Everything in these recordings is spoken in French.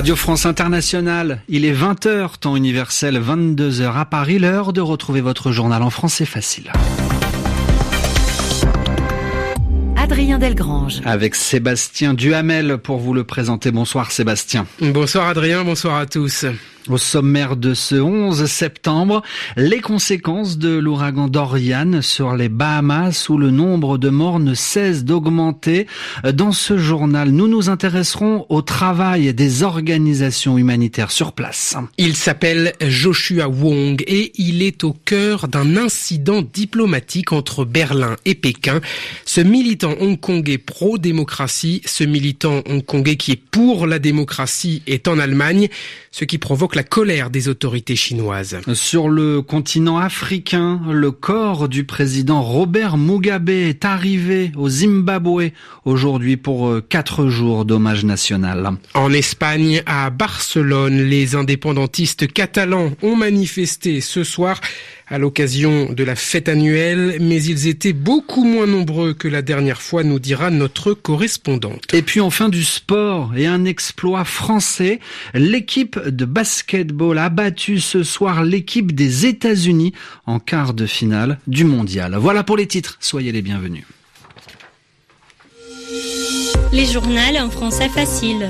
Radio France Internationale, il est 20h, temps universel, 22h à Paris, l'heure de retrouver votre journal en français facile. Adrien Delgrange. Avec Sébastien Duhamel pour vous le présenter. Bonsoir Sébastien. Bonsoir Adrien, bonsoir à tous. Au sommaire de ce 11 septembre, les conséquences de l'ouragan Dorian sur les Bahamas où le nombre de morts ne cesse d'augmenter. Dans ce journal, nous nous intéresserons au travail des organisations humanitaires sur place. Il s'appelle Joshua Wong et il est au cœur d'un incident diplomatique entre Berlin et Pékin. Ce militant hongkongais pro-démocratie, ce militant hongkongais qui est pour la démocratie est en Allemagne, ce qui provoque la colère des autorités chinoises. Sur le continent africain, le corps du président Robert Mugabe est arrivé au Zimbabwe aujourd'hui pour euh, quatre jours d'hommage national. En Espagne, à Barcelone, les indépendantistes catalans ont manifesté ce soir à l'occasion de la fête annuelle, mais ils étaient beaucoup moins nombreux que la dernière fois, nous dira notre correspondante. Et puis enfin du sport et un exploit français. L'équipe de basketball a battu ce soir l'équipe des États-Unis en quart de finale du mondial. Voilà pour les titres. Soyez les bienvenus. Les journaux en français facile.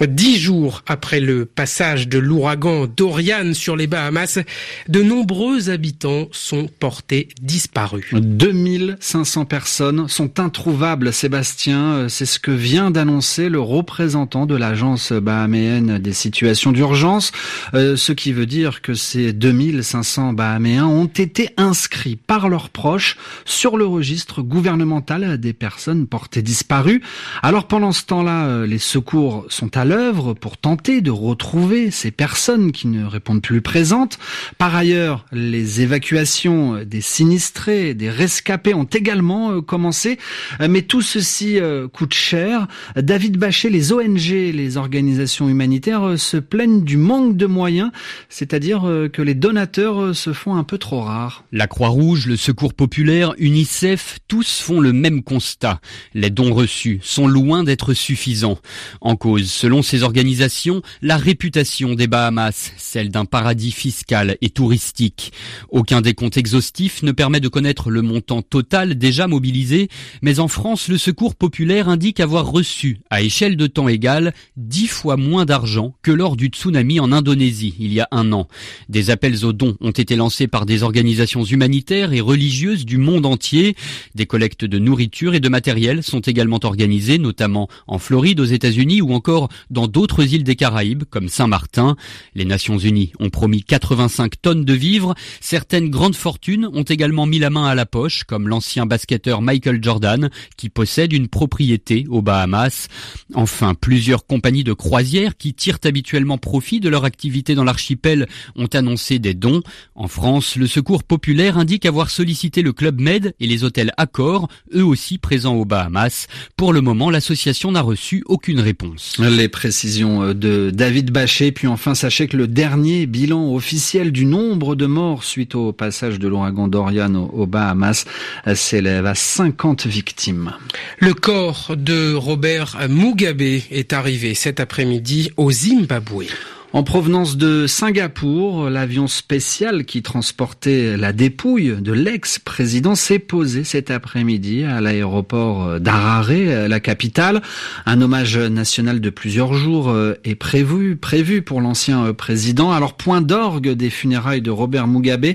Dix jours après le passage de l'ouragan Dorian sur les Bahamas, de nombreux habitants sont portés disparus. 2500 personnes sont introuvables, Sébastien. C'est ce que vient d'annoncer le représentant de l'agence bahaméenne des situations d'urgence. Euh, ce qui veut dire que ces 2500 Bahaméens ont été inscrits par leurs proches sur le registre gouvernemental des personnes portées disparues. Alors pendant ce temps-là, euh, les secours sont à l'œuvre pour tenter de retrouver ces personnes qui ne répondent plus présentes. Par ailleurs, les évacuations des sinistrés, des rescapés ont également euh, commencé, euh, mais tout ceci euh, coûte cher. David Bachet, les ONG, les organisations humanitaires se plaignent du manque de moyens, c'est-à-dire que les donateurs se font un peu trop rares. La Croix-Rouge, le Secours populaire, UNICEF, tous font le même constat. Les dons reçus sont loin d'être suffisants. En cause, selon Selon ces organisations, la réputation des Bahamas, celle d'un paradis fiscal et touristique. Aucun des comptes exhaustifs ne permet de connaître le montant total déjà mobilisé, mais en France, le Secours populaire indique avoir reçu, à échelle de temps égale, dix fois moins d'argent que lors du tsunami en Indonésie il y a un an. Des appels aux dons ont été lancés par des organisations humanitaires et religieuses du monde entier. Des collectes de nourriture et de matériel sont également organisées, notamment en Floride, aux États-Unis ou encore dans d'autres îles des Caraïbes, comme Saint-Martin. Les Nations Unies ont promis 85 tonnes de vivres. Certaines grandes fortunes ont également mis la main à la poche, comme l'ancien basketteur Michael Jordan, qui possède une propriété aux Bahamas. Enfin, plusieurs compagnies de croisières qui tirent habituellement profit de leur activité dans l'archipel ont annoncé des dons. En France, le Secours populaire indique avoir sollicité le Club Med et les hôtels Accor, eux aussi présents aux Bahamas. Pour le moment, l'association n'a reçu aucune réponse. Précisions euh, de David Bachet. Puis enfin, sachez que le dernier bilan officiel du nombre de morts suite au passage de l'ouragan Dorian aux Bahamas euh, s'élève à 50 victimes. Le corps de Robert Mugabe est arrivé cet après-midi au Zimbabwe. En provenance de Singapour, l'avion spécial qui transportait la dépouille de l'ex-président s'est posé cet après-midi à l'aéroport d'Harare, la capitale. Un hommage national de plusieurs jours euh, est prévu, prévu pour l'ancien euh, président. Alors point d'orgue des funérailles de Robert Mugabe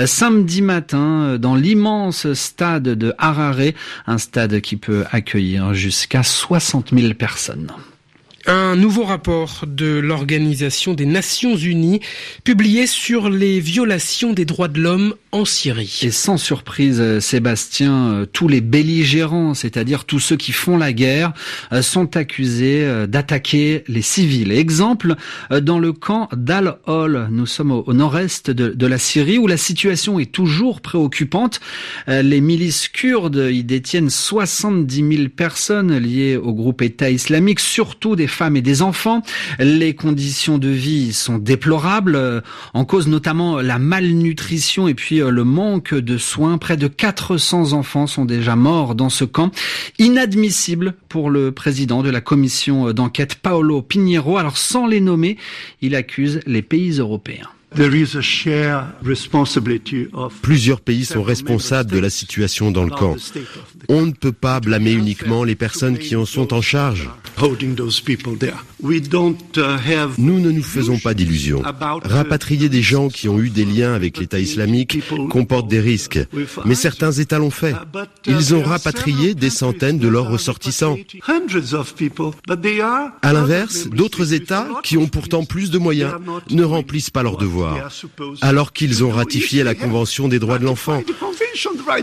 euh, samedi matin dans l'immense stade de Harare, un stade qui peut accueillir jusqu'à 60 000 personnes. Un nouveau rapport de l'Organisation des Nations Unies publié sur les violations des droits de l'homme en Syrie. Et sans surprise, euh, Sébastien, euh, tous les belligérants, c'est-à-dire tous ceux qui font la guerre, euh, sont accusés d'attaquer les civils. Exemple, dans le camp d'Al-Hol, nous sommes au nord-est de, de, la Syrie, où la situation est toujours préoccupante. Les milices kurdes y détiennent 70 000 personnes liées au groupe État islamique, surtout des femmes et des enfants. Les conditions de vie sont déplorables, en cause notamment la malnutrition et puis le manque de soins. Près de 400 enfants sont déjà morts dans ce camp. Inadmissible pour le président de la commission d'enquête Paolo Pinheiro. Alors sans les nommer, il accuse les pays européens. Plusieurs pays sont responsables de la situation dans le camp. On ne peut pas blâmer uniquement les personnes qui en sont en charge. Nous ne nous faisons pas d'illusions. Rapatrier des gens qui ont eu des liens avec l'État islamique comporte des risques, mais certains États l'ont fait. Ils ont rapatrié des centaines de leurs ressortissants. À l'inverse, d'autres États, qui ont pourtant plus de moyens, ne remplissent pas leurs devoirs, alors qu'ils ont ratifié la Convention des droits de l'enfant.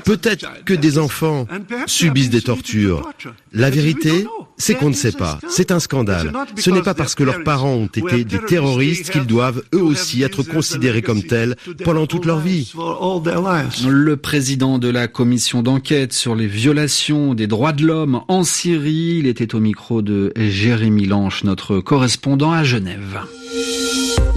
Peut-être que des enfants subissent des tortures. La vérité, c'est qu'on ne sait pas. C'est un scandale. Ce n'est pas parce que leurs parents ont été des terroristes qu'ils doivent eux aussi être considérés comme tels pendant toute leur vie. Le président de la commission d'enquête sur les violations des droits de l'homme en Syrie, il était au micro de Jérémy Lanche, notre correspondant à Genève.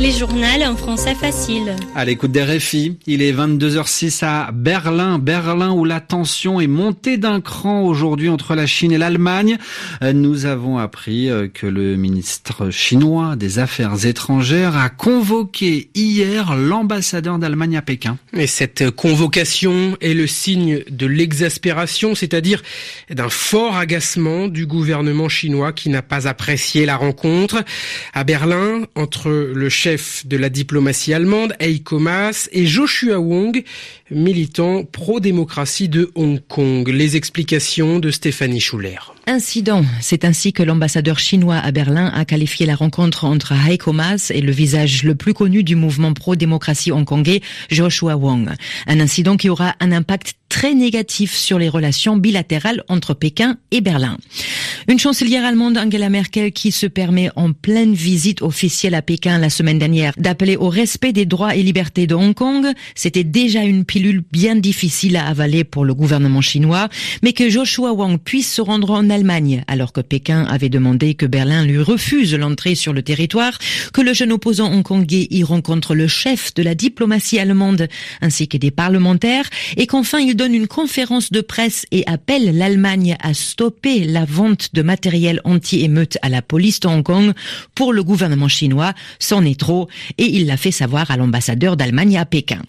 Les journaux en français facile. À l'écoute des RFI, il est 22h06 à Berlin. Berlin où la tension est montée d'un cran aujourd'hui entre la Chine et l'Allemagne. Nous avons appris euh, que le ministre chinois des Affaires étrangères a convoqué hier l'ambassadeur d'Allemagne à Pékin. Et cette convocation est le signe de l'exaspération, c'est-à-dire d'un fort agacement du gouvernement chinois qui n'a pas apprécié la rencontre. À Berlin, entre le chef de la diplomatie allemande, Heiko Maas, et Joshua Wong, militant pro-démocratie de Hong Kong. Les explications de Stéphanie Schuller. Incident. C'est ainsi que l'ambassadeur chinois à Berlin a qualifié la rencontre entre Heiko Maas et le visage le plus connu du mouvement pro-démocratie hongkongais, Joshua Wong. Un incident qui aura un impact très négatif sur les relations bilatérales entre Pékin et Berlin. Une chancelière allemande, Angela Merkel, qui se permet en pleine visite officielle à Pékin la semaine dernière d'appeler au respect des droits et libertés de Hong Kong, c'était déjà une pilule bien difficile à avaler pour le gouvernement chinois, mais que Joshua Wong puisse se rendre en Allemagne, alors que Pékin avait demandé que Berlin lui refuse l'entrée sur le territoire, que le jeune opposant hongkongais y rencontre le chef de la diplomatie allemande, ainsi que des parlementaires, et qu'enfin il donne une conférence de presse et appelle l'Allemagne à stopper la vente de matériel anti-émeute à la police de Hong Kong pour le gouvernement chinois, c'en est trop, et il l'a fait savoir à l'ambassadeur d'Allemagne à Pékin.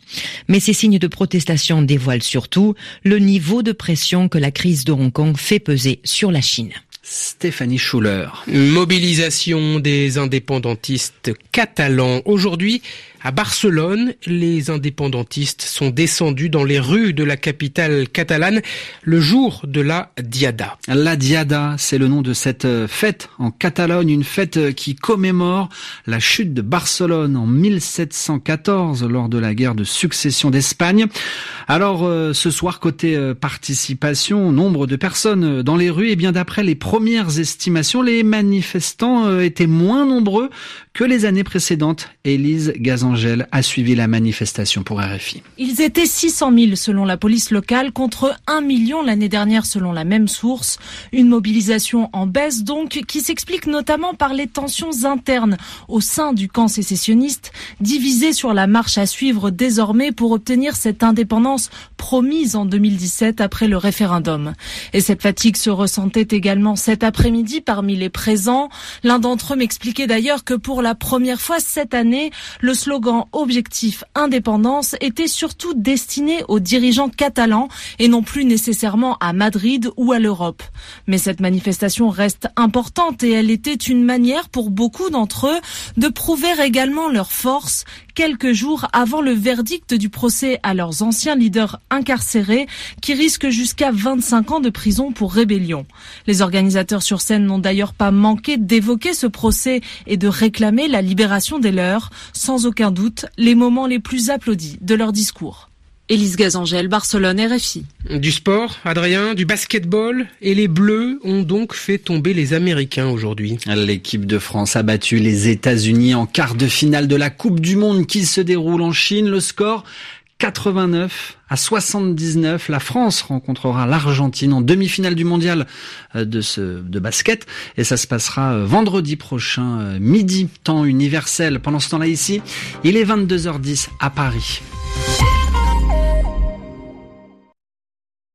Mais ces signes de protestation dévoilent surtout le niveau de pression que la crise de Hong Kong fait peser sur la Chine. Stéphanie Schuller. Mobilisation des indépendantistes catalans. Aujourd'hui, à Barcelone, les indépendantistes sont descendus dans les rues de la capitale catalane le jour de la Diada. La Diada, c'est le nom de cette fête en Catalogne, une fête qui commémore la chute de Barcelone en 1714 lors de la guerre de succession d'Espagne. Alors euh, ce soir, côté euh, participation, nombre de personnes dans les rues, et bien d'après les premières estimations, les manifestants euh, étaient moins nombreux que les années précédentes. A suivi la manifestation pour RFI. Ils étaient 600 000 selon la police locale contre 1 million l'année dernière selon la même source. Une mobilisation en baisse donc qui s'explique notamment par les tensions internes au sein du camp sécessionniste, divisé sur la marche à suivre désormais pour obtenir cette indépendance promise en 2017 après le référendum. Et cette fatigue se ressentait également cet après-midi parmi les présents. L'un d'entre eux m'expliquait d'ailleurs que pour la première fois cette année, le slogan Objectif Indépendance était surtout destiné aux dirigeants catalans et non plus nécessairement à Madrid ou à l'Europe. Mais cette manifestation reste importante et elle était une manière pour beaucoup d'entre eux de prouver également leur force quelques jours avant le verdict du procès à leurs anciens leaders incarcérés qui risquent jusqu'à 25 ans de prison pour rébellion. Les organisateurs sur scène n'ont d'ailleurs pas manqué d'évoquer ce procès et de réclamer la libération des leurs, sans aucun doute les moments les plus applaudis de leur discours. Élise Gazangel, Barcelone, RFI. Du sport, Adrien, du basketball, et les Bleus ont donc fait tomber les Américains aujourd'hui. L'équipe de France a battu les États-Unis en quart de finale de la Coupe du Monde qui se déroule en Chine. Le score 89 à 79, la France rencontrera l'Argentine en demi-finale du mondial euh, de, ce, de basket et ça se passera euh, vendredi prochain, euh, midi, temps universel. Pendant ce temps-là ici, il est 22h10 à Paris.